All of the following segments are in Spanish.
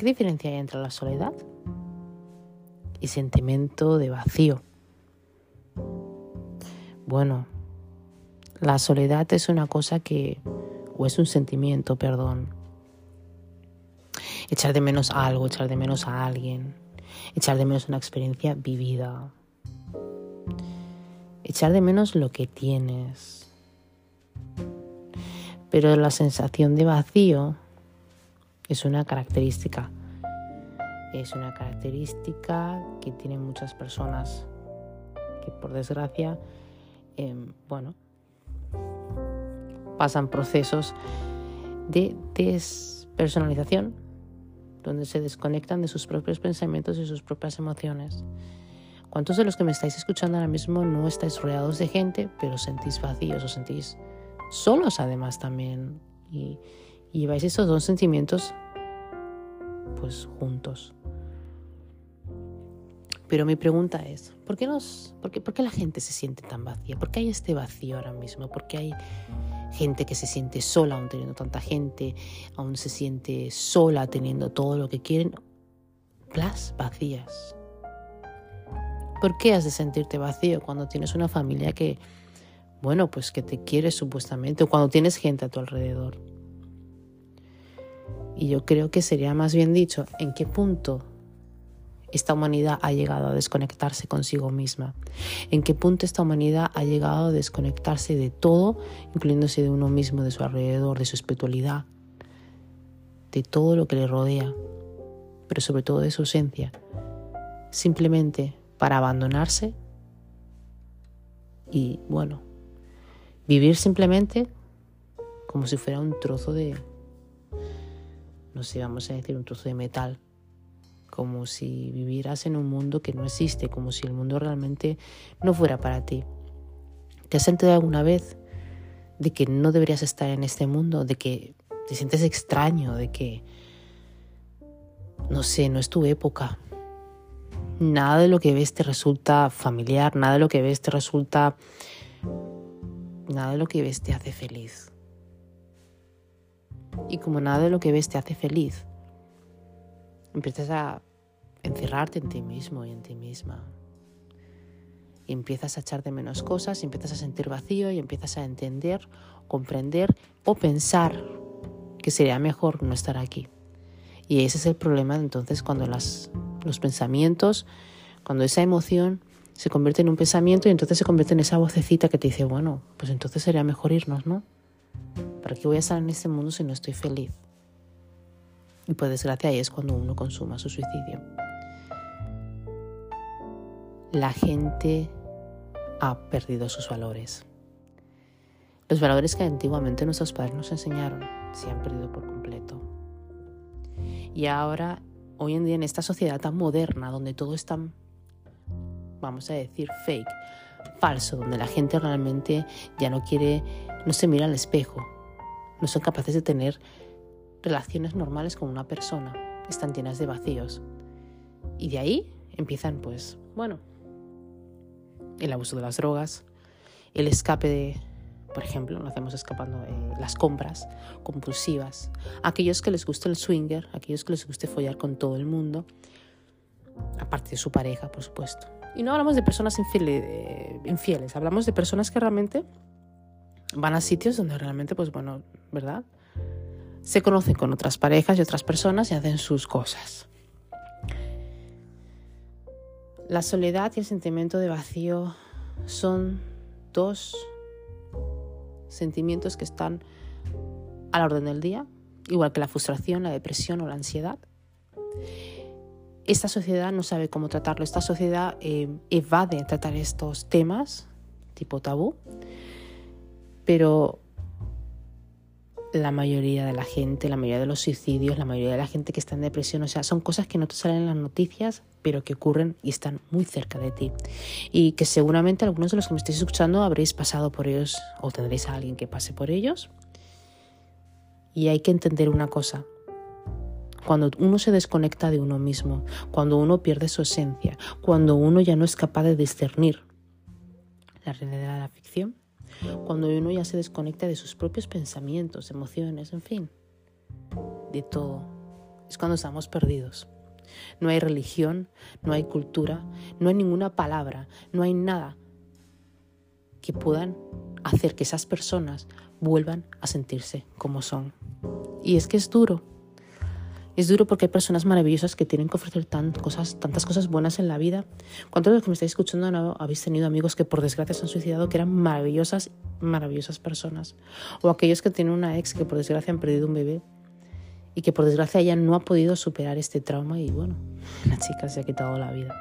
¿Qué diferencia hay entre la soledad y sentimiento de vacío? Bueno, la soledad es una cosa que, o es un sentimiento, perdón. Echar de menos algo, echar de menos a alguien, echar de menos una experiencia vivida, echar de menos lo que tienes. Pero la sensación de vacío es una característica. Es una característica que tienen muchas personas que por desgracia, em, bueno, pasan procesos de despersonalización, donde se desconectan de sus propios pensamientos y sus propias emociones. ¿Cuántos de los que me estáis escuchando ahora mismo no estáis rodeados de gente, pero sentís vacíos o sentís solos además también? Y lleváis esos dos sentimientos pues juntos. Pero mi pregunta es, ¿por qué, nos, por, qué, ¿por qué la gente se siente tan vacía? ¿Por qué hay este vacío ahora mismo? ¿Por qué hay gente que se siente sola aún teniendo tanta gente? ¿Aún se siente sola teniendo todo lo que quieren? Las vacías. ¿Por qué has de sentirte vacío cuando tienes una familia que, bueno, pues que te quiere supuestamente, o cuando tienes gente a tu alrededor? Y yo creo que sería más bien dicho, ¿en qué punto esta humanidad ha llegado a desconectarse consigo misma? ¿En qué punto esta humanidad ha llegado a desconectarse de todo, incluyéndose de uno mismo, de su alrededor, de su espiritualidad, de todo lo que le rodea, pero sobre todo de su esencia? Simplemente para abandonarse y, bueno, vivir simplemente como si fuera un trozo de, no sé, vamos a decir un trozo de metal, como si vivieras en un mundo que no existe, como si el mundo realmente no fuera para ti. ¿Te has sentido alguna vez de que no deberías estar en este mundo, de que te sientes extraño, de que, no sé, no es tu época, nada de lo que ves te resulta familiar, nada de lo que ves te resulta... Nada de lo que ves te hace feliz. Y como nada de lo que ves te hace feliz, empiezas a encerrarte en ti mismo y en ti misma. Y empiezas a echar de menos cosas, y empiezas a sentir vacío y empiezas a entender, comprender o pensar que sería mejor no estar aquí. Y ese es el problema entonces cuando los pensamientos, cuando esa emoción se convierte en un pensamiento y entonces se convierte en esa vocecita que te dice, bueno, pues entonces sería mejor irnos, ¿no? ¿Para qué voy a estar en este mundo si no estoy feliz? Y por desgracia ahí es cuando uno consuma su suicidio. La gente ha perdido sus valores. Los valores que antiguamente nuestros padres nos enseñaron se han perdido por completo. Y ahora hoy en día en esta sociedad tan moderna, donde todo es tan, vamos a decir, fake, falso, donde la gente realmente ya no quiere, no se mira al espejo, no son capaces de tener relaciones normales con una persona, están llenas de vacíos. Y de ahí empiezan, pues, bueno, el abuso de las drogas, el escape de por ejemplo, nos hacemos escapando eh, las compras compulsivas, aquellos que les gusta el swinger, aquellos que les guste follar con todo el mundo, aparte de su pareja, por supuesto. Y no hablamos de personas infieles, infieles, hablamos de personas que realmente van a sitios donde realmente, pues bueno, ¿verdad? Se conocen con otras parejas y otras personas y hacen sus cosas. La soledad y el sentimiento de vacío son dos sentimientos que están a la orden del día, igual que la frustración, la depresión o la ansiedad. Esta sociedad no sabe cómo tratarlo, esta sociedad eh, evade tratar estos temas tipo tabú, pero la mayoría de la gente, la mayoría de los suicidios, la mayoría de la gente que está en depresión, o sea, son cosas que no te salen en las noticias, pero que ocurren y están muy cerca de ti. Y que seguramente algunos de los que me estéis escuchando habréis pasado por ellos o tendréis a alguien que pase por ellos. Y hay que entender una cosa. Cuando uno se desconecta de uno mismo, cuando uno pierde su esencia, cuando uno ya no es capaz de discernir la realidad de la ficción, cuando uno ya se desconecta de sus propios pensamientos, emociones, en fin, de todo. es cuando estamos perdidos. No hay religión, no hay cultura, no hay ninguna palabra, no hay nada que puedan hacer que esas personas vuelvan a sentirse como son. Y es que es duro. Es duro porque hay personas maravillosas que tienen que ofrecer tantas cosas buenas en la vida. ¿Cuántos de los que me estáis escuchando no habéis tenido amigos que por desgracia se han suicidado, que eran maravillosas, maravillosas personas? O aquellos que tienen una ex que por desgracia han perdido un bebé y que por desgracia ella no ha podido superar este trauma y bueno, la chica se ha quitado la vida.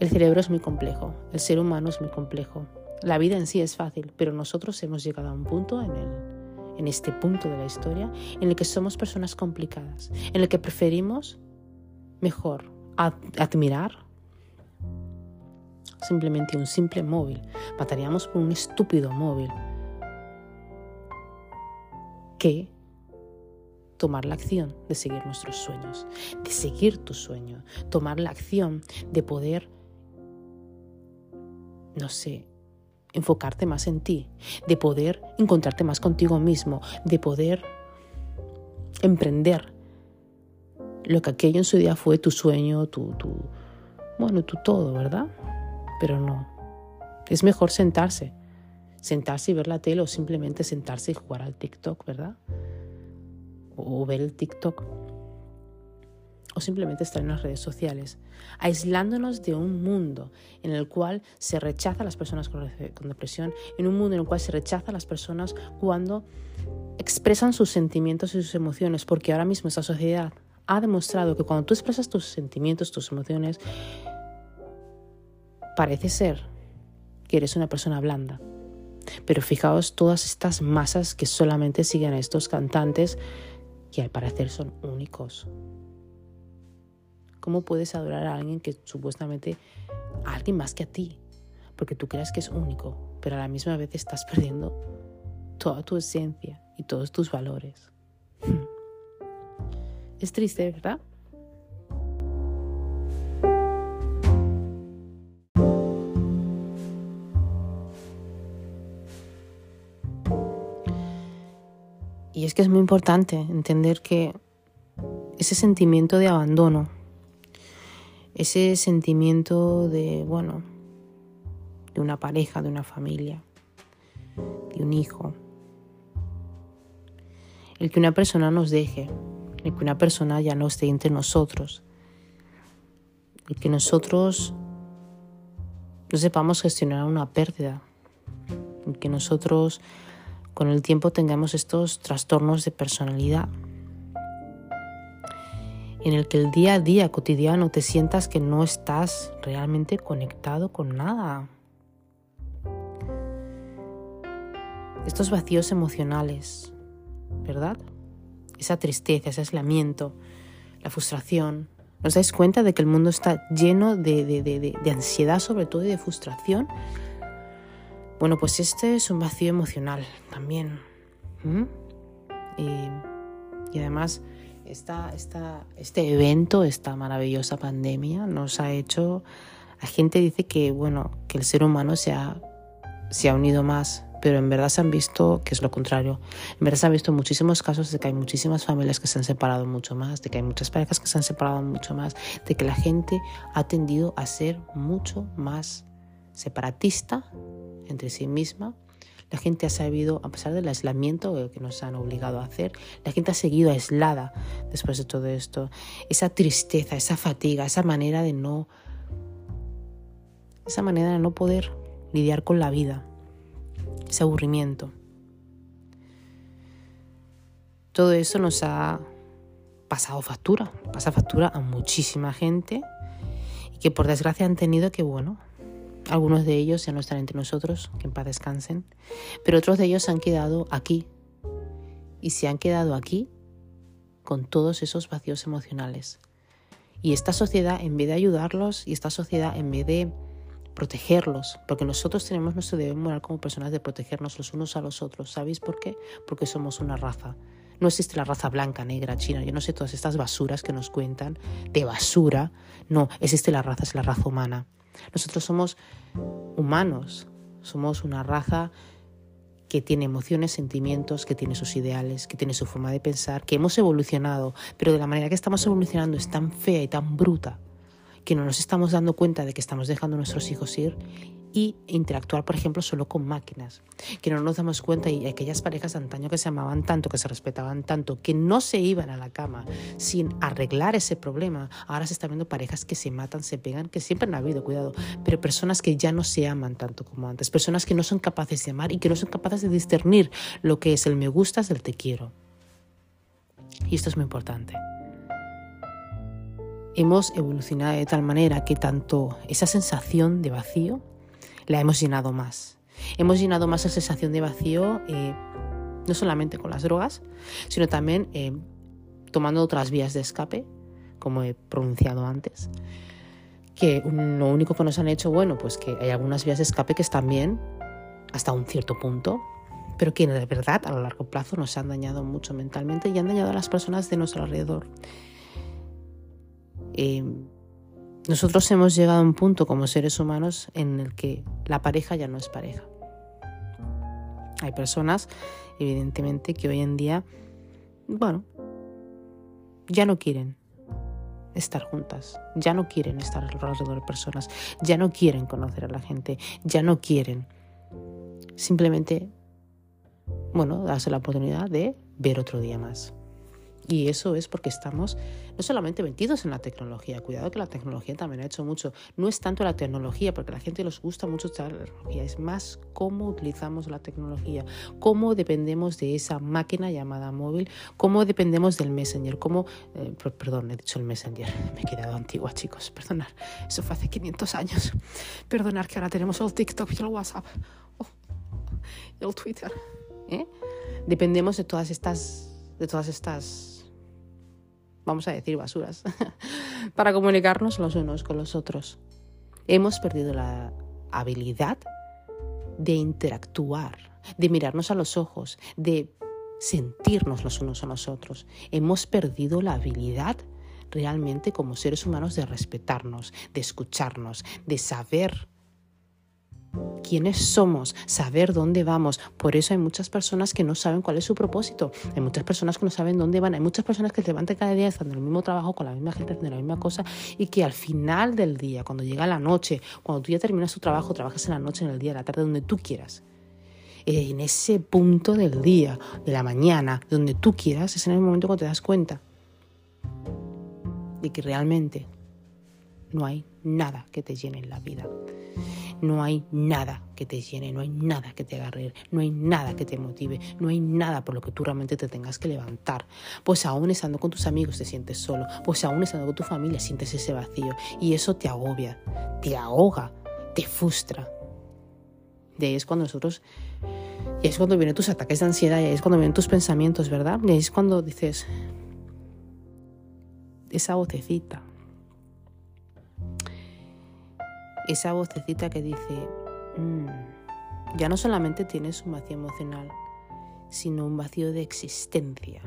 El cerebro es muy complejo, el ser humano es muy complejo. La vida en sí es fácil, pero nosotros hemos llegado a un punto en, el, en este punto de la historia en el que somos personas complicadas, en el que preferimos mejor admirar simplemente un simple móvil. Mataríamos por un estúpido móvil que tomar la acción de seguir nuestros sueños, de seguir tu sueño, tomar la acción de poder, no sé, enfocarte más en ti, de poder encontrarte más contigo mismo, de poder emprender lo que aquello en su día fue tu sueño, tu, tu bueno, tu todo, ¿verdad? Pero no. Es mejor sentarse, sentarse y ver la tele o simplemente sentarse y jugar al TikTok, ¿verdad? o ver el TikTok o simplemente estar en las redes sociales, aislándonos de un mundo en el cual se rechaza a las personas con, depresión, en un mundo en el cual se rechaza a las personas cuando expresan sus sentimientos y sus emociones, porque ahora mismo esta sociedad ha demostrado que cuando tú expresas tus sentimientos, tus emociones, parece ser que eres una persona blanda. Pero fijaos todas estas masas que solamente siguen a estos cantantes que al parecer son únicos. ¿Cómo puedes adorar a alguien que supuestamente, a alguien más que a ti? Porque tú crees que es único, pero a la misma vez estás perdiendo toda tu esencia y todos tus valores. Es triste, ¿verdad? Y es que es muy importante entender que ese sentimiento de abandono, ese sentimiento de, bueno, de una pareja, de una familia, de un hijo, el que una persona nos deje, el que una persona ya no esté entre nosotros, el que nosotros no sepamos gestionar una pérdida, el que nosotros con el tiempo tengamos estos trastornos de personalidad, en el que el día a día cotidiano te sientas que no estás realmente conectado con nada. Estos vacíos emocionales, ¿verdad? Esa tristeza, ese aislamiento, la frustración. ¿Os dais cuenta de que el mundo está lleno de, de ansiedad sobre todo y de frustración? Bueno, pues este es un vacío emocional también. Y, además, esta, este evento, esta maravillosa pandemia, nos ha hecho. La gente dice que, bueno, que el ser humano se ha, se ha unido más, pero en verdad se han visto que es lo contrario. En verdad se han visto muchísimos casos de que hay muchísimas familias que se han separado mucho más, de que hay muchas parejas que se han separado mucho más, de que la gente ha tendido a ser mucho más separatista entre sí misma. La gente ha sabido, a pesar del aislamiento que nos han obligado a hacer, la gente ha seguido aislada después de todo esto. Esa tristeza, esa fatiga, esa manera de no, esa manera de no poder lidiar con la vida, ese aburrimiento. Todo eso nos ha pasado factura, pasa factura a muchísima gente y que por desgracia han tenido que, bueno, algunos de ellos ya no están entre nosotros, que en paz descansen, pero otros de ellos se han quedado aquí y se han quedado aquí con todos esos vacíos emocionales. Y esta sociedad, en vez de ayudarlos, y esta sociedad, en vez de protegerlos, porque nosotros tenemos nuestro deber moral como personas de protegernos los unos a los otros. ¿Sabéis por qué? Porque somos una raza. No existe la raza blanca, negra, china, yo no sé todas estas basuras que nos cuentan de basura. No, existe la raza, es la raza humana. Nosotros somos humanos, somos una raza que tiene emociones, sentimientos, que tiene sus ideales, que tiene su forma de pensar, que hemos evolucionado, pero de la manera que estamos evolucionando es tan fea y tan bruta que no nos estamos dando cuenta de que estamos dejando a nuestros hijos ir y interactuar, por ejemplo, solo con máquinas, que no nos damos cuenta y aquellas parejas antaño que se amaban tanto, que se respetaban tanto, que no se iban a la cama sin arreglar ese problema, ahora se están viendo parejas que se matan, se pegan, que siempre han habido, cuidado, pero personas que ya no se aman tanto como antes, personas que no son capaces de amar y que no son capaces de discernir lo que es el me gustas del te quiero. Y esto es muy importante hemos evolucionado de tal manera que tanto esa sensación de vacío la hemos llenado más. Hemos llenado más esa sensación de vacío eh, no solamente con las drogas, sino también eh, tomando otras vías de escape, como he pronunciado antes, que lo único que nos han hecho, bueno, pues que hay algunas vías de escape que están bien hasta un cierto punto, pero que de verdad a lo largo plazo nos han dañado mucho mentalmente y han dañado a las personas de nuestro alrededor. Eh, nosotros hemos llegado a un punto como seres humanos en el que la pareja ya no es pareja. Hay personas, evidentemente, que hoy en día, bueno, ya no quieren estar juntas, ya no quieren estar alrededor de personas, ya no quieren conocer a la gente, ya no quieren simplemente, bueno, darse la oportunidad de ver otro día más. Y eso es porque estamos no solamente metidos en la tecnología, cuidado que la tecnología también ha hecho mucho. No es tanto la tecnología, porque a la gente les gusta mucho la tecnología, es más cómo utilizamos la tecnología, cómo dependemos de esa máquina llamada móvil, cómo dependemos del Messenger, cómo, eh, perdón, he dicho el Messenger, me he quedado antigua chicos, perdonar, eso fue hace 500 años. Perdonar que ahora tenemos el TikTok y el WhatsApp, oh, el Twitter. ¿eh? Dependemos de todas estas, de todas estas vamos a decir basuras, para comunicarnos los unos con los otros. Hemos perdido la habilidad de interactuar, de mirarnos a los ojos, de sentirnos los unos a los otros. Hemos perdido la habilidad realmente como seres humanos de respetarnos, de escucharnos, de saber quiénes somos, saber dónde vamos. Por eso hay muchas personas que no saben cuál es su propósito. Hay muchas personas que no saben dónde van. Hay muchas personas que se levantan cada día estando en el mismo trabajo, con la misma gente, haciendo la misma cosa y que al final del día, cuando llega la noche, cuando tú ya terminas tu trabajo, trabajas en la noche, en el día, en la tarde, donde tú quieras. Eh, en ese punto del día, de la mañana, donde tú quieras, es en el momento cuando te das cuenta de que realmente no hay nada que te llene en la vida no hay nada que te llene, no hay nada que te agarre, no hay nada que te motive, no hay nada por lo que tú realmente te tengas que levantar. Pues aún estando con tus amigos te sientes solo, pues aún estando con tu familia sientes ese vacío y eso te agobia, te ahoga, te frustra. De ahí es cuando nosotros, y es cuando vienen tus ataques de ansiedad, y es cuando vienen tus pensamientos, ¿verdad? Y es cuando dices, esa vocecita, esa vocecita que dice, mm, ya no solamente tienes un vacío emocional, sino un vacío de existencia.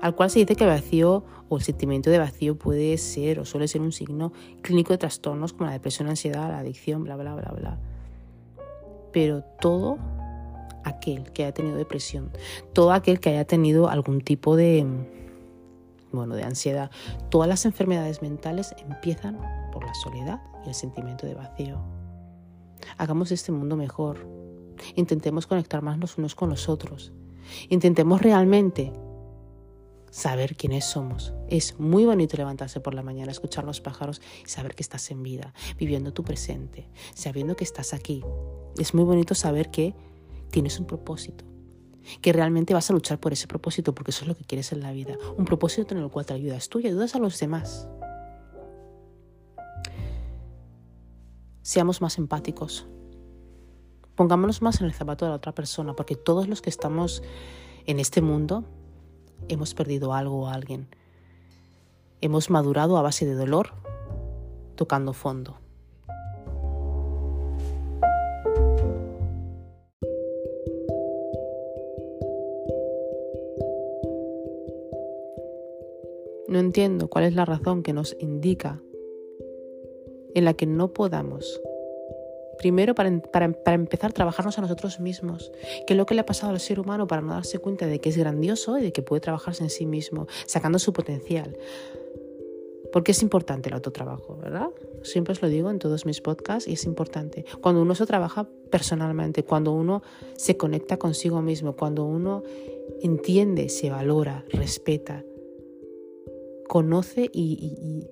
Al cual se dice que el vacío o el sentimiento de vacío puede ser o suele ser un signo clínico de trastornos como la depresión, la ansiedad, la adicción, bla, bla, bla, bla. Pero todo aquel que haya tenido depresión, todo aquel que haya tenido algún tipo de, bueno, de ansiedad, todas las enfermedades mentales empiezan la soledad y el sentimiento de vacío. Hagamos este mundo mejor. Intentemos conectar más los unos con los otros. Intentemos realmente saber quiénes somos. Es muy bonito levantarse por la mañana, escuchar los pájaros y saber que estás en vida, viviendo tu presente, sabiendo que estás aquí. Es muy bonito saber que tienes un propósito, que realmente vas a luchar por ese propósito, porque eso es lo que quieres en la vida. Un propósito en el cual te ayudas tú y ayudas a los demás. Seamos más empáticos. Pongámonos más en el zapato de la otra persona, porque todos los que estamos en este mundo hemos perdido algo o alguien. Hemos madurado a base de dolor, tocando fondo. No entiendo cuál es la razón que nos indica en la que no podamos Primero, para, para, empezar a trabajarnos a nosotros mismos, que es lo que le ha pasado al ser humano para no darse cuenta de que es grandioso y de que puede trabajarse en sí mismo, sacando su potencial. Porque es importante el autotrabajo, ¿verdad? Siempre os lo digo en todos mis podcasts y es importante. Cuando uno se trabaja personalmente, cuando uno se conecta consigo mismo, cuando uno entiende, se valora, respeta, conoce y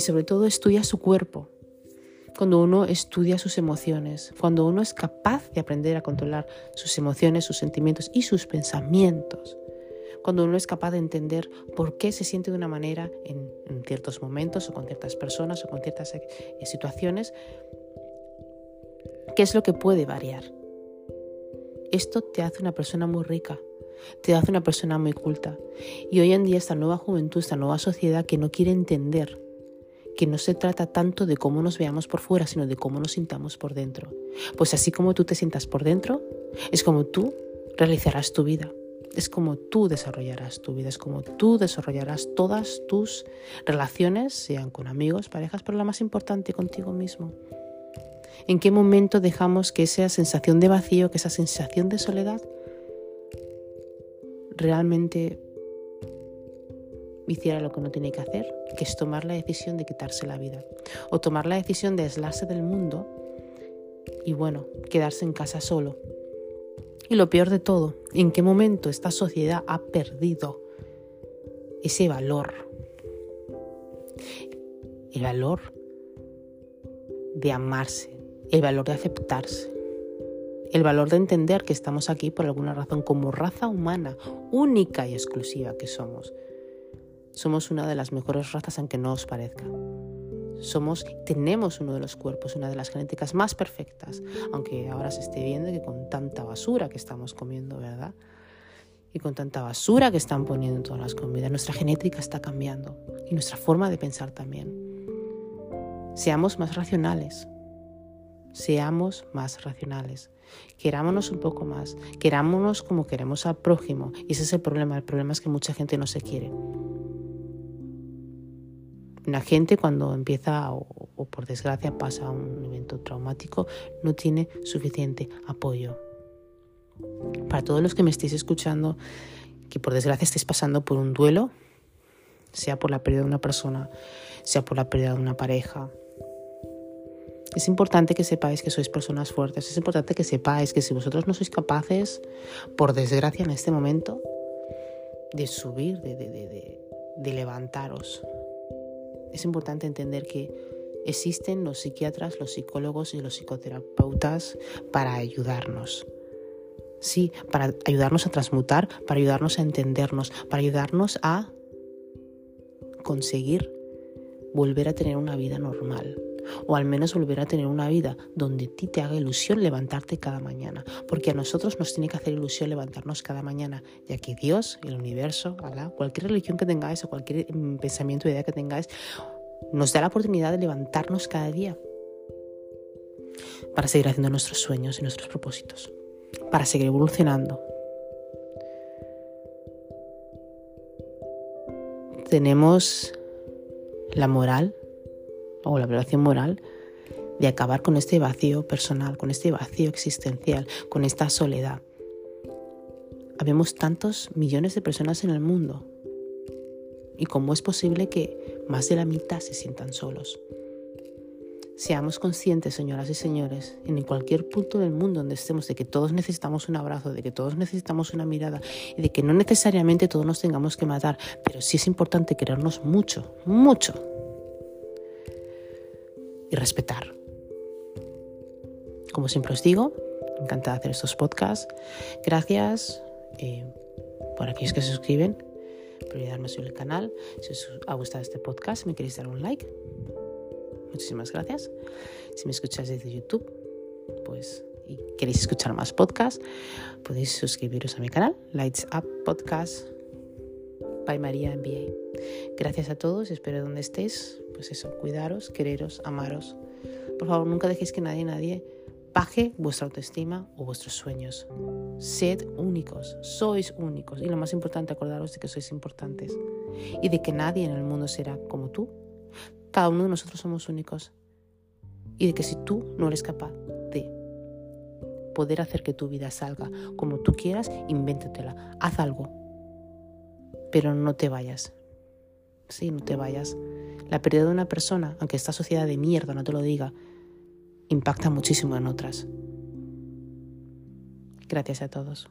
sobre todo estudia su cuerpo. Cuando uno estudia sus emociones, cuando uno es capaz de aprender a controlar sus emociones, sus sentimientos y sus pensamientos cuando uno es capaz de entender por qué se siente de una manera en, ciertos momentos o con ciertas personas o con ciertas eh, situaciones, qué es lo que puede variar. Esto te hace una persona muy rica, te hace una persona muy culta. Y hoy en día esta nueva juventud, esta nueva sociedad que no quiere entender que no se trata tanto de cómo nos veamos por fuera, sino de cómo nos sintamos por dentro. Pues así como tú te sientas por dentro, es como tú realizarás tu vida es como tú desarrollarás tu vida, es como tú desarrollarás todas tus relaciones, sean con amigos, parejas, pero la más importante contigo mismo. ¿En qué momento dejamos que esa sensación de vacío, que esa sensación de soledad realmente hiciera lo que uno tiene que hacer, que es tomar la decisión de quitarse la vida o tomar la decisión de aislarse del mundo y bueno, quedarse en casa solo y lo peor de todo, ¿en qué momento esta sociedad ha perdido ese valor? El valor de amarse, el valor de aceptarse, el valor de entender que estamos aquí por alguna razón como raza humana, única y exclusiva que somos. Somos una de las mejores razas aunque no os parezca somos, tenemos uno de los cuerpos, una de las genéticas más perfectas, aunque ahora se esté viendo que con tanta basura que estamos comiendo, ¿verdad? Y con tanta basura que están poniendo en todas las comidas, nuestra genética está cambiando y nuestra forma de pensar también. Seamos más racionales, seamos más racionales. Querámonos un poco más, querámonos como queremos al prójimo. Y ese es el problema. El problema es que mucha gente no se quiere. La gente cuando empieza o, por desgracia pasa un evento traumático no tiene suficiente apoyo. Para todos los que me estéis escuchando, que por desgracia estéis pasando por un duelo, sea por la pérdida de una persona, sea por la pérdida de una pareja, es importante que sepáis que sois personas fuertes, es importante que sepáis que si vosotros no sois capaces, por desgracia en este momento, de subir, de, de levantaros, es importante entender que existen los psiquiatras, los psicólogos y los psicoterapeutas para ayudarnos. Sí, para ayudarnos a transmutar, para ayudarnos a entendernos, para ayudarnos a conseguir volver a tener una vida normal o al menos volver a tener una vida donde a ti te haga ilusión levantarte cada mañana, porque a nosotros nos tiene que hacer ilusión levantarnos cada mañana, ya que Dios, el universo, cualquier religión que tengáis o cualquier mm, pensamiento o idea que tengáis, nos da la oportunidad de levantarnos cada día. Para seguir haciendo nuestros sueños y nuestros propósitos, para seguir evolucionando. Tenemos la moral o la violación moral de acabar con este vacío personal, con este vacío existencial, con esta soledad. Habemos tantos millones de personas en el mundo. ¿Y cómo es posible que más de la mitad se sientan solos? Seamos conscientes, señoras y señores, en cualquier punto del mundo donde estemos, de que todos necesitamos un abrazo, de que todos necesitamos una mirada y de que no necesariamente todos nos tengamos que matar, pero sí es importante querernos mucho, mucho, y respetar. Como siempre os digo, encantada de hacer estos podcasts. Gracias eh, por aquellos que se suscriben, por ayudarme a subir el canal. Si os ha gustado este podcast, me queréis dar un like. Muchísimas gracias. Si me escucháis desde YouTube, pues y queréis escuchar más podcasts, podéis suscribiros a mi canal, Lights Up Podcast by María MBA. Gracias a todos, espero donde estéis pues eso, cuidaros, quereros, amaros. Por favor, nunca dejéis que nadie, nadie baje vuestra autoestima o vuestros sueños. Sed únicos, sois únicos. Y lo más importante, acordaros de que sois importantes. Y de que nadie en el mundo será como tú. Cada uno de nosotros somos únicos. y de que si tú no eres capaz de poder hacer que tu vida salga como tú quieras, invéntatela, haz algo, pero no te vayas. Sí, no te vayas. La pérdida de una persona, aunque esta sociedad de mierda no te lo diga, impacta muchísimo en otras. Gracias a todos.